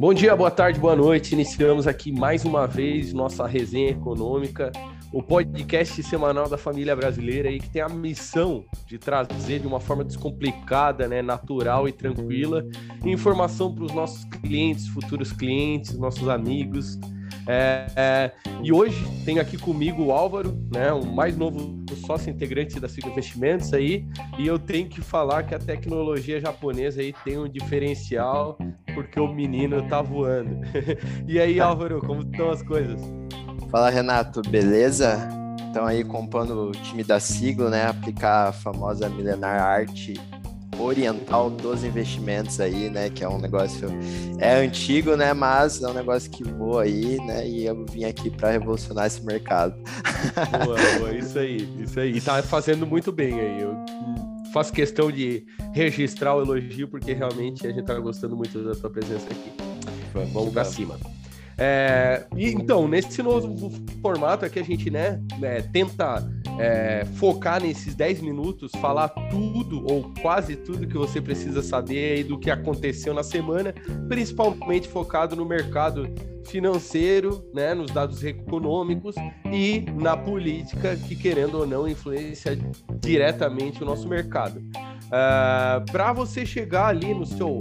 Bom dia, boa tarde, boa noite. Iniciamos aqui mais uma vez nossa resenha econômica, o podcast semanal da família brasileira aí que tem a missão de trazer de uma forma descomplicada, né, natural e tranquila, informação para os nossos clientes, futuros clientes, nossos amigos. É, é, e hoje tenho aqui comigo o Álvaro, né, o mais novo sócio integrante da Ciclo Investimentos aí, e eu tenho que falar que a tecnologia japonesa aí tem um diferencial porque o menino tá voando. e aí, Álvaro, como estão as coisas? Fala, Renato, beleza? Então aí compondo o time da sigla, né? Aplicar a famosa milenar arte oriental dos investimentos aí, né? Que é um negócio é antigo, né? Mas é um negócio que voa aí, né? E eu vim aqui para revolucionar esse mercado. Boa, boa, isso aí, isso aí. E tá fazendo muito bem aí. Eu faço questão de registrar o elogio, porque realmente a gente tá gostando muito da tua presença aqui. Vamos, vamos pra cima. É, e, então, nesse novo formato aqui, a gente né, é, tenta é, focar nesses 10 minutos, falar tudo ou quase tudo que você precisa saber do que aconteceu na semana, principalmente focado no mercado financeiro, né, nos dados econômicos e na política que, querendo ou não, influencia diretamente o nosso mercado. Uh, ah, Para você chegar ali no seu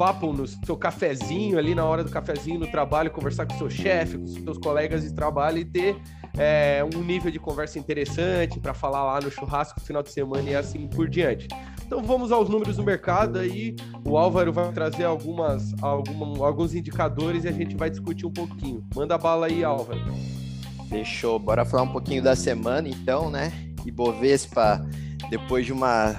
papo, no seu cafezinho, ali na hora do cafezinho no trabalho, conversar com seu chefe, com seus colegas de trabalho e ter é, um nível de conversa interessante para falar lá no churrasco no final de semana e assim por diante. Então vamos aos números do mercado aí. O Álvaro vai trazer algumas, alguma, alguns indicadores e a gente vai discutir um pouquinho. Manda bala aí, Álvaro. Fechou. Bora falar um pouquinho da semana então, né? Ibovespa, depois de uma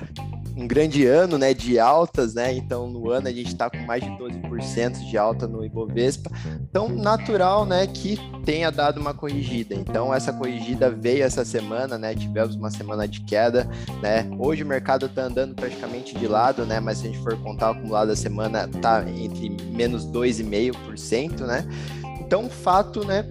um grande ano né, de altas, né? Então, no ano a gente está com mais de 12% de alta no Ibovespa. Então, natural né, que tenha dado uma corrigida. Então, essa corrigida veio essa semana, né? Tivemos uma semana de queda, né? Hoje o mercado está andando praticamente de lado, né? Mas se a gente for contar o acumulado da semana, está entre menos 2,5%, né? Então, fato, né?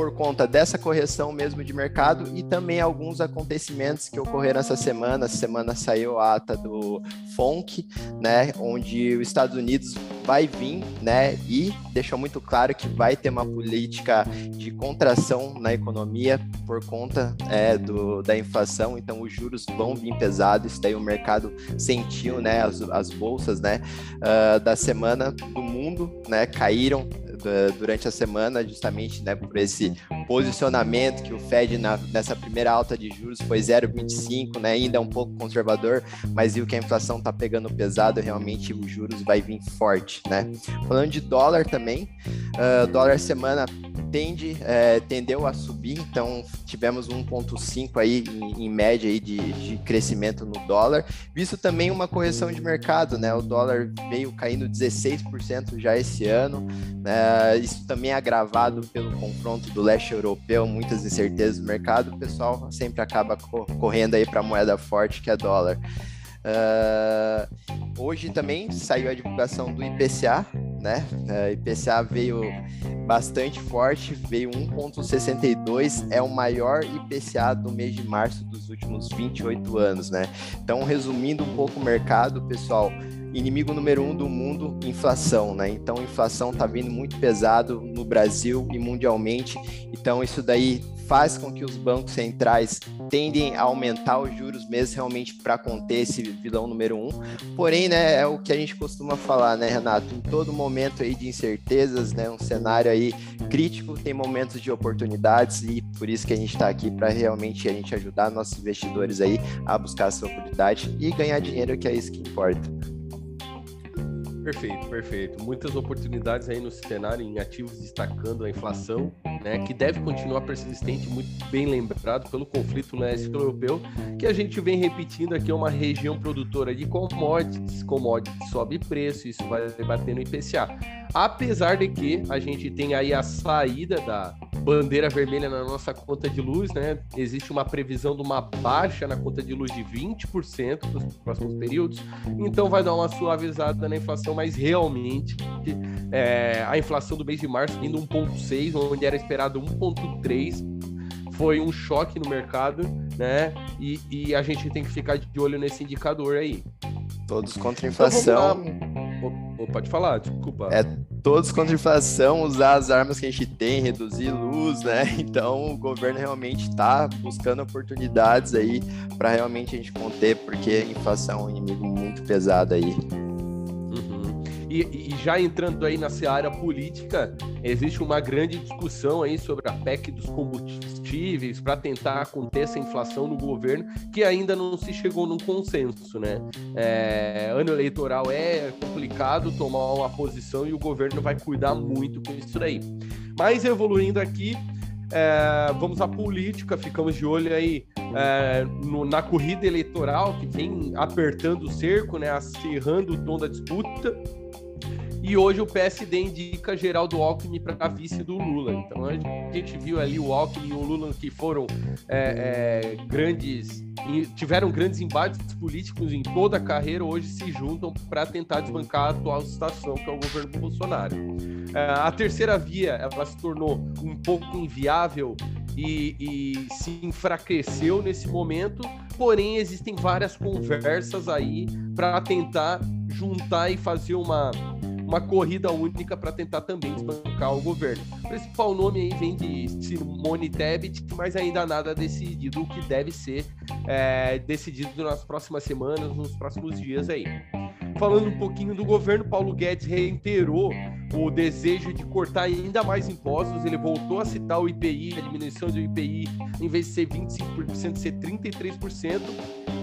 Por conta dessa correção mesmo de mercado e também alguns acontecimentos que ocorreram essa semana. Essa semana saiu a ata do FONC, né, onde os Estados Unidos vai vir, né, e deixou muito claro que vai ter uma política de contração na economia por conta é, do, da inflação. Então, os juros vão vir pesados. Isso daí o mercado sentiu, né, as, as bolsas, né, uh, da semana do mundo, né, caíram durante a semana, justamente né, por esse posicionamento que o Fed na, nessa primeira alta de juros foi 0,25, né, ainda é um pouco conservador, mas viu que a inflação está pegando pesado, realmente os juros vai vir forte. Né? Falando de dólar também, uh, dólar semana tende, é, tendeu a subir, então tivemos 1,5 aí em, em, média aí de, de crescimento no dólar, visto também uma correção de mercado, né? O dólar veio caindo 16% já esse ano, né? isso também é agravado pelo confronto do leste europeu, muitas incertezas do mercado, o pessoal sempre acaba correndo aí para a moeda forte que é dólar. Uh, hoje também saiu a divulgação do IPCA, né? Uh, IPCA veio bastante forte, veio 1,62, é o maior IPCA do mês de março dos últimos 28 anos, né? Então, resumindo um pouco o mercado, pessoal, inimigo número um do mundo, inflação, né? Então, inflação está vindo muito pesado no Brasil e mundialmente. Então, isso daí faz com que os bancos centrais tendem a aumentar os juros mesmo realmente para conter esse vilão número um. Porém, né, é o que a gente costuma falar, né, Renato? Em todo momento aí de incertezas, né, um cenário aí crítico, tem momentos de oportunidades e por isso que a gente está aqui para realmente a gente ajudar nossos investidores aí a buscar essa oportunidade e ganhar dinheiro, que é isso que importa. Perfeito, perfeito. Muitas oportunidades aí no cenário em ativos destacando a inflação, né, que deve continuar persistente, muito bem lembrado pelo conflito no leste europeu, que a gente vem repetindo aqui é uma região produtora de commodities, commodities sobe preço, isso vai bater no IPCA. Apesar de que a gente tem aí a saída da bandeira vermelha na nossa conta de luz, né? Existe uma previsão de uma baixa na conta de luz de 20% para os próximos períodos, então vai dar uma suavizada na inflação, mas realmente é, a inflação do mês de março indo 1,6, onde era esperado 1,3, foi um choque no mercado, né? E, e, a gente tem que ficar de olho nesse indicador aí. Todos contra a então, inflação. Então, pode falar, desculpa. É todos contra a inflação, usar as armas que a gente tem, reduzir luz, né? Então o governo realmente está buscando oportunidades aí para realmente a gente conter, porque a inflação é um inimigo muito pesado aí. E, e, já entrando aí na seara política, existe uma grande discussão aí sobre a PEC dos combustíveis para tentar conter essa inflação no governo, que ainda não se chegou num consenso, né? É, ano eleitoral é complicado tomar uma posição e o governo vai cuidar muito com isso daí. Mas evoluindo aqui, é, vamos à política, ficamos de olho aí é, no, na corrida eleitoral que vem apertando o cerco, né, acirrando o tom da disputa. E hoje o PSD indica Geraldo Alckmin para vice do Lula. Então a gente viu ali o Alckmin e o Lula que foram é, é, grandes, tiveram grandes embates políticos em toda a carreira, hoje se juntam para tentar desbancar a atual situação que é o governo Bolsonaro. É, a terceira via ela se tornou um pouco inviável e, e, se enfraqueceu nesse momento, porém existem várias conversas aí para tentar juntar e fazer uma uma corrida única para tentar também desbancar o governo. O principal nome aí vem de Simone Tebet, mas ainda nada decidido, o que deve ser é, decidido nas próximas semanas, nos próximos dias aí. Falando um pouquinho do governo, Paulo Guedes reiterou o desejo de cortar ainda mais impostos. Ele voltou a citar o IPI, a diminuição do IPI, em vez de ser 25%, ser 33%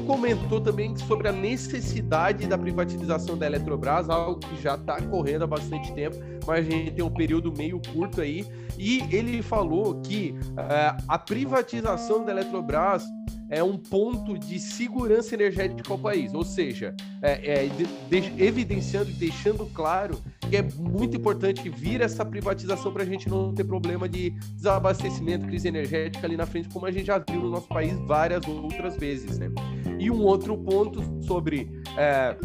comentou também sobre a necessidade da privatização da Eletrobras, algo que já está correndo há bastante tempo, mas a gente tem um período meio curto aí. E ele falou que uh, a privatização da Eletrobras é um ponto de segurança energética ao país, ou seja, é, é, de, de, evidenciando e deixando claro que é muito importante vir essa privatização para a gente não ter problema de desabastecimento, crise energética ali na frente, como a gente já viu no nosso país várias outras vezes, né? E um outro ponto sobre é,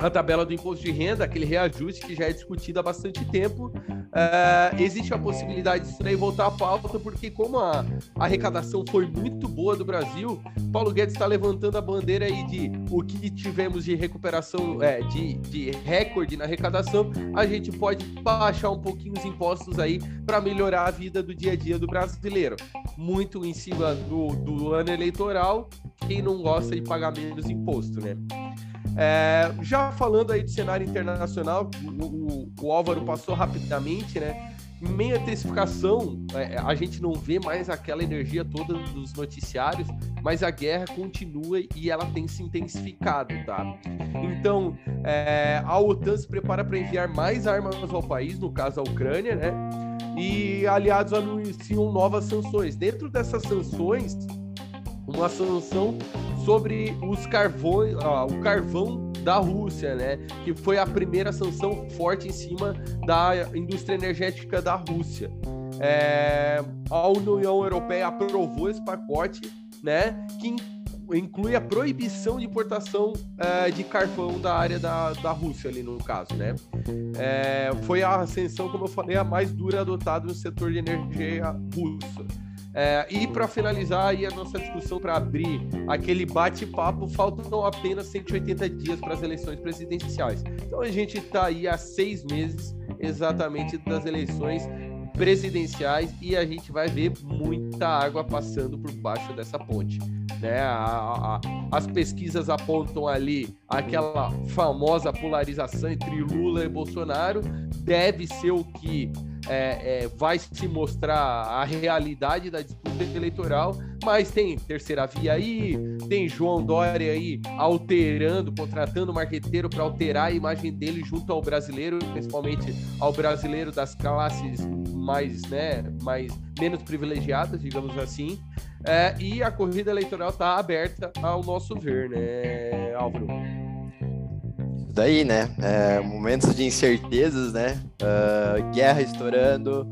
a tabela do imposto de renda, aquele reajuste que já é discutido há bastante tempo. Uh, existe a possibilidade disso daí voltar à pauta, porque como a, a arrecadação foi muito boa do Brasil, Paulo Guedes está levantando a bandeira aí de o que tivemos de recuperação, é, de, de recorde na arrecadação, a gente pode baixar um pouquinho os impostos aí para melhorar a vida do dia a dia do brasileiro. Muito em cima do, do ano eleitoral, quem não gosta de pagar menos imposto, né? É, já falando aí de cenário internacional, o, o, o Álvaro passou rapidamente, né? Em meio à intensificação, é, a gente não vê mais aquela energia toda dos noticiários, mas a guerra continua e ela tem se intensificado, tá? Então, é, a OTAN se prepara para enviar mais armas ao país, no caso a Ucrânia, né? E aliados anunciam novas sanções. Dentro dessas sanções, uma sanção sobre os carvões, ó, o carvão da Rússia, né? Que foi a primeira sanção forte em cima da indústria energética da Rússia. É, a União Europeia aprovou esse pacote, né? Que inclui a proibição de importação é, de carvão da área da, da Rússia ali no caso, né? É, foi a ascensão, como eu falei, a mais dura adotada no setor de energia russa. É, e para finalizar aí a nossa discussão, para abrir aquele bate-papo, faltam apenas 180 dias para as eleições presidenciais. Então a gente está aí há seis meses exatamente das eleições presidenciais e a gente vai ver muita água passando por baixo dessa ponte. Né? A, a, as pesquisas apontam ali aquela famosa polarização entre Lula e Bolsonaro, deve ser o que é, é, vai se mostrar a realidade da disputa eleitoral, mas tem terceira via aí, tem João Dória aí alterando, contratando marqueteiro para alterar a imagem dele junto ao brasileiro, principalmente ao brasileiro das classes mais, né, mais menos privilegiadas, digamos assim. É, e a corrida eleitoral está aberta ao nosso ver, né, Álvaro? Daí, né? É, momentos de incertezas, né? Uh, guerra estourando,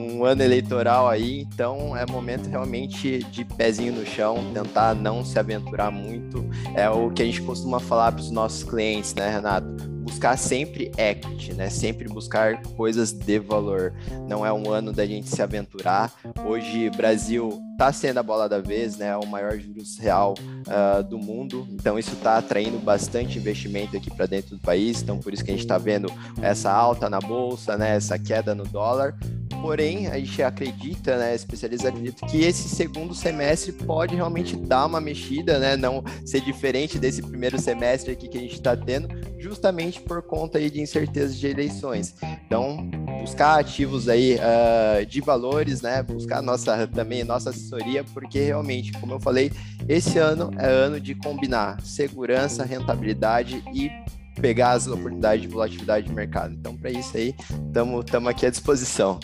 um ano eleitoral aí, então é momento realmente de pezinho no chão, tentar não se aventurar muito. É o que a gente costuma falar para os nossos clientes, né, Renato? buscar sempre equity, né? Sempre buscar coisas de valor. Não é um ano da gente se aventurar. Hoje, Brasil está sendo a bola da vez, né? O maior juros real uh, do mundo. Então, isso está atraindo bastante investimento aqui para dentro do país. Então, por isso que a gente está vendo essa alta na bolsa, né? Essa queda no dólar. Porém, a gente acredita, né, especialistas acreditam que esse segundo semestre pode realmente dar uma mexida, né, não ser diferente desse primeiro semestre aqui que a gente está tendo, justamente por conta aí de incertezas de eleições. Então, buscar ativos aí uh, de valores, né, buscar nossa também nossa assessoria, porque realmente, como eu falei, esse ano é ano de combinar segurança, rentabilidade e pegar as oportunidades de volatilidade de mercado. Então, para isso aí, estamos aqui à disposição.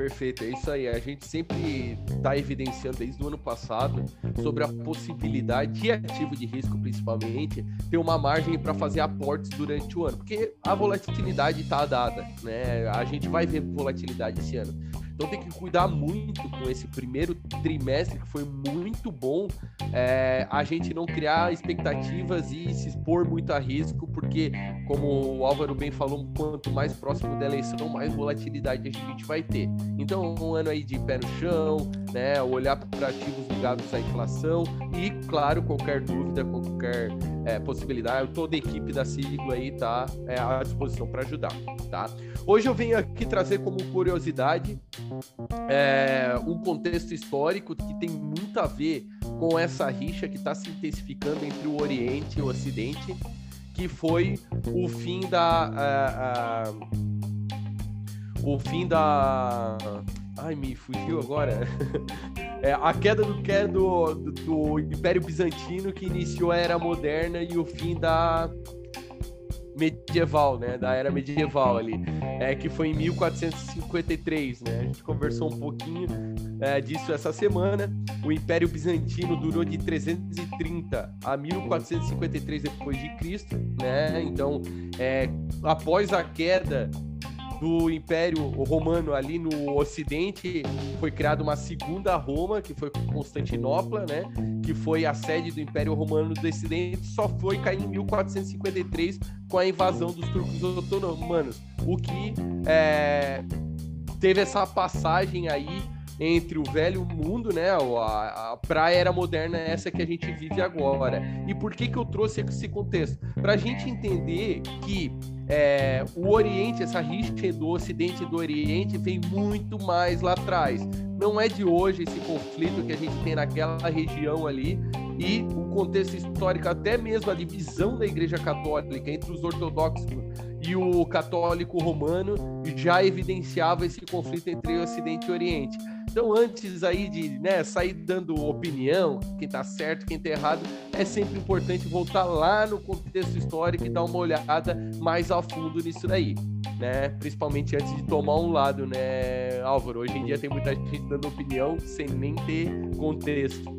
Perfeito, é isso aí. A gente sempre está evidenciando desde o ano passado sobre a possibilidade de ativo de risco, principalmente, ter uma margem para fazer aportes durante o ano, porque a volatilidade está dada, né? A gente vai ver volatilidade esse ano. Então tem que cuidar muito com esse primeiro trimestre, que foi muito bom, é, a gente não criar expectativas e se expor muito a risco, porque, como o Álvaro bem falou, quanto mais próximo da eleição, mais volatilidade a gente vai ter. Então, um ano aí de pé no chão, né, olhar para ativos ligados à inflação e, claro, qualquer dúvida, qualquer é, possibilidade, toda a equipe da sigla aí está é, à disposição para ajudar, tá? Hoje eu venho aqui trazer como curiosidade é, um contexto histórico que tem muito a ver com essa rixa que está se intensificando entre o Oriente e o Ocidente, que foi o fim da. A, a, o fim da. Ai, me fugiu agora. É, a queda do, do, do, Império Bizantino que iniciou a Era Moderna e o fim da medieval, né, da era medieval ali, é, que foi em 1453, né? A gente conversou um pouquinho é, disso essa semana. O Império Bizantino durou de 330 a 1453 depois de Cristo, né? Então, é, após a queda do Império Romano ali no Ocidente, foi criada uma segunda Roma, que foi Constantinopla, né? Que foi a sede do Império Romano do Ocidente, só foi cair em 1453 com a invasão dos turcos otomanos, o que é, teve essa passagem aí entre o velho mundo, né, a, a praia era moderna essa que a gente vive agora. E por que que eu trouxe esse contexto? Para a gente entender que é, o Oriente, essa rixa do Ocidente e do Oriente vem muito mais lá atrás. Não é de hoje esse conflito que a gente tem naquela região ali e o contexto histórico, até mesmo a divisão da Igreja Católica entre os ortodoxos e o católico romano já evidenciava esse conflito entre o Ocidente e o Oriente. Então, antes aí de né, sair dando opinião, quem tá certo, quem tá errado, é sempre importante voltar lá no contexto histórico e dar uma olhada mais a fundo nisso daí, né? Principalmente antes de tomar um lado, né, Álvaro? Hoje em dia tem muita gente dando opinião sem nem ter contexto.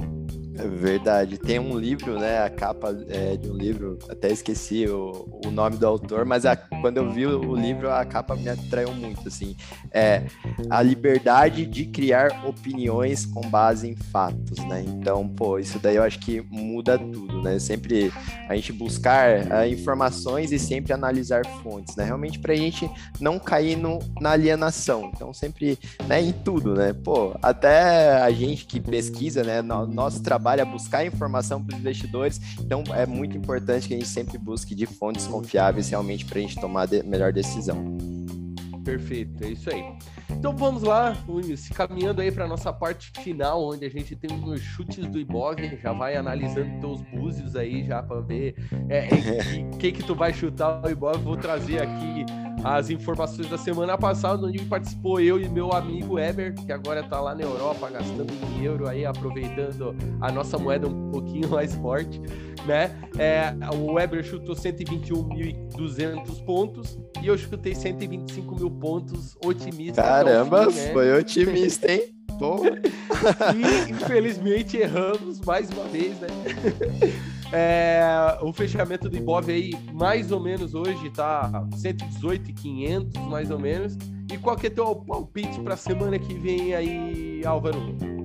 É verdade. Tem um livro, né? A capa é, de um livro, até esqueci o, o nome do autor, mas a, quando eu vi o livro, a capa me atraiu muito, assim. É a liberdade de criar opiniões com base em fatos, né? Então, pô, isso daí eu acho que muda tudo, né? Sempre a gente buscar uh, informações e sempre analisar fontes, né? Realmente para a gente não cair no, na alienação. Então, sempre, né? Em tudo, né? Pô, até a gente que pesquisa, né? No, nosso trabalho trabalha buscar informação para os investidores. Então, é muito importante que a gente sempre busque de fontes confiáveis realmente para a gente tomar a melhor decisão. Perfeito, é isso aí. Então vamos lá, se caminhando aí para nossa parte final, onde a gente tem os chutes do Ibov, já vai analisando teus búzios aí já para ver é, o que que tu vai chutar o Ibov. Vou trazer aqui as informações da semana passada, onde participou eu e meu amigo Eber, que agora está lá na Europa gastando em euro aí, aproveitando a nossa moeda um pouquinho mais forte, né? É, o Weber chutou 121.200 pontos e eu chutei 125 mil pontos otimista. Caramba, fim, né? foi otimista, hein? e infelizmente erramos mais uma vez, né? É, o fechamento do Ibov aí, mais ou menos hoje, tá 118,500, mais ou menos. E qual que é teu palpite para a semana que vem aí, Álvaro?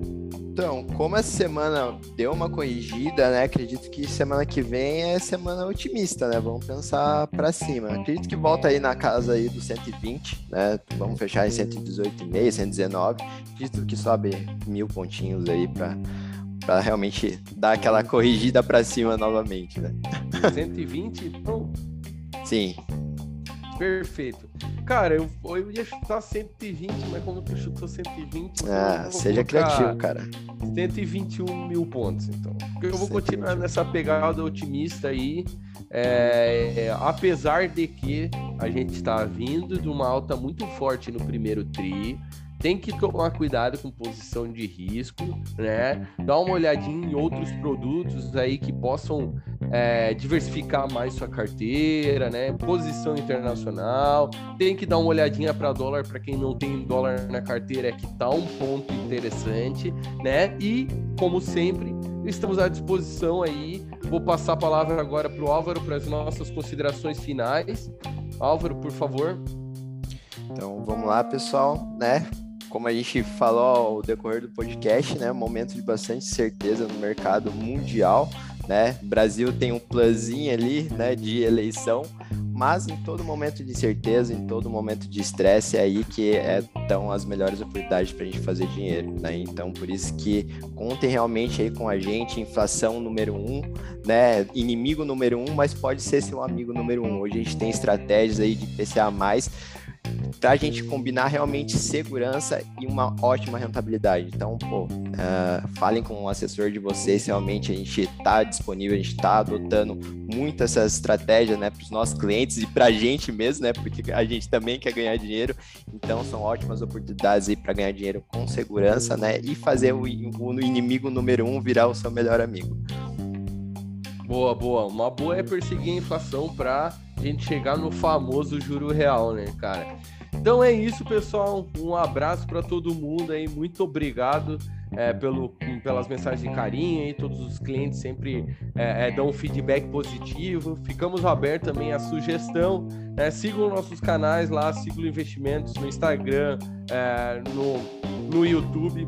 Então, como essa semana deu uma corrigida, né? Acredito que semana que vem é semana otimista, né? Vamos pensar para cima. Acredito que volta aí na casa aí do 120, né? Vamos fechar em 118,5, 119. Acredito que sobe mil pontinhos aí para para realmente dar aquela corrigida para cima novamente, né? 120, então? Sim. Perfeito. Cara, eu, eu ia chutar 120, mas como tu chutou 120. Então ah, seja criativo, cara. 121 mil pontos, então. Eu vou continuar nessa pegada otimista aí. É, é, apesar de que a gente está vindo de uma alta muito forte no primeiro tri, tem que tomar cuidado com posição de risco, né? Dá uma olhadinha em outros produtos aí que possam é, diversificar mais sua carteira, né? Posição internacional. Tem que dar uma olhadinha para dólar para quem não tem dólar na carteira, é que tá um ponto interessante, né? E como sempre, estamos à disposição aí. Vou passar a palavra agora para o Álvaro para as nossas considerações finais. Álvaro, por favor. Então vamos lá, pessoal, né? como a gente falou ao decorrer do podcast, né, momento de bastante certeza no mercado mundial, né? Brasil tem um planzinho ali, né, de eleição, mas em todo momento de certeza, em todo momento de estresse, é aí que estão é, as melhores oportunidades para a gente fazer dinheiro, né? Então, por isso que contem realmente aí com a gente, inflação número um, né? Inimigo número um, mas pode ser seu amigo número um. Hoje a gente tem estratégias aí de PCA+, para a gente combinar realmente segurança e uma ótima rentabilidade. Então, pô, uh, falem com o assessor de vocês, realmente a gente está disponível, a gente está adotando muito essa estratégia né, para os nossos clientes e para a gente mesmo, né? Porque a gente também quer ganhar dinheiro. Então, são ótimas oportunidades para ganhar dinheiro com segurança, né? E fazer o, o inimigo número um virar o seu melhor amigo. Boa, boa. Uma boa é perseguir a inflação para a gente chegar no famoso juro real, né, cara? Então é isso, pessoal. Um abraço para todo mundo aí. Muito obrigado é, pelo, pelas mensagens de carinho aí. Todos os clientes sempre é, é, dão um feedback positivo. Ficamos abertos também à sugestão. Né? Sigam nossos canais lá, Siglo Investimentos no Instagram, é, no, no YouTube.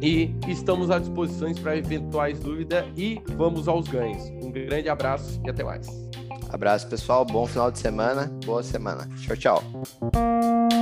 E estamos à disposição para eventuais dúvidas e vamos aos ganhos. Um grande abraço e até mais. Abraço, pessoal. Bom final de semana. Boa semana. Tchau, tchau.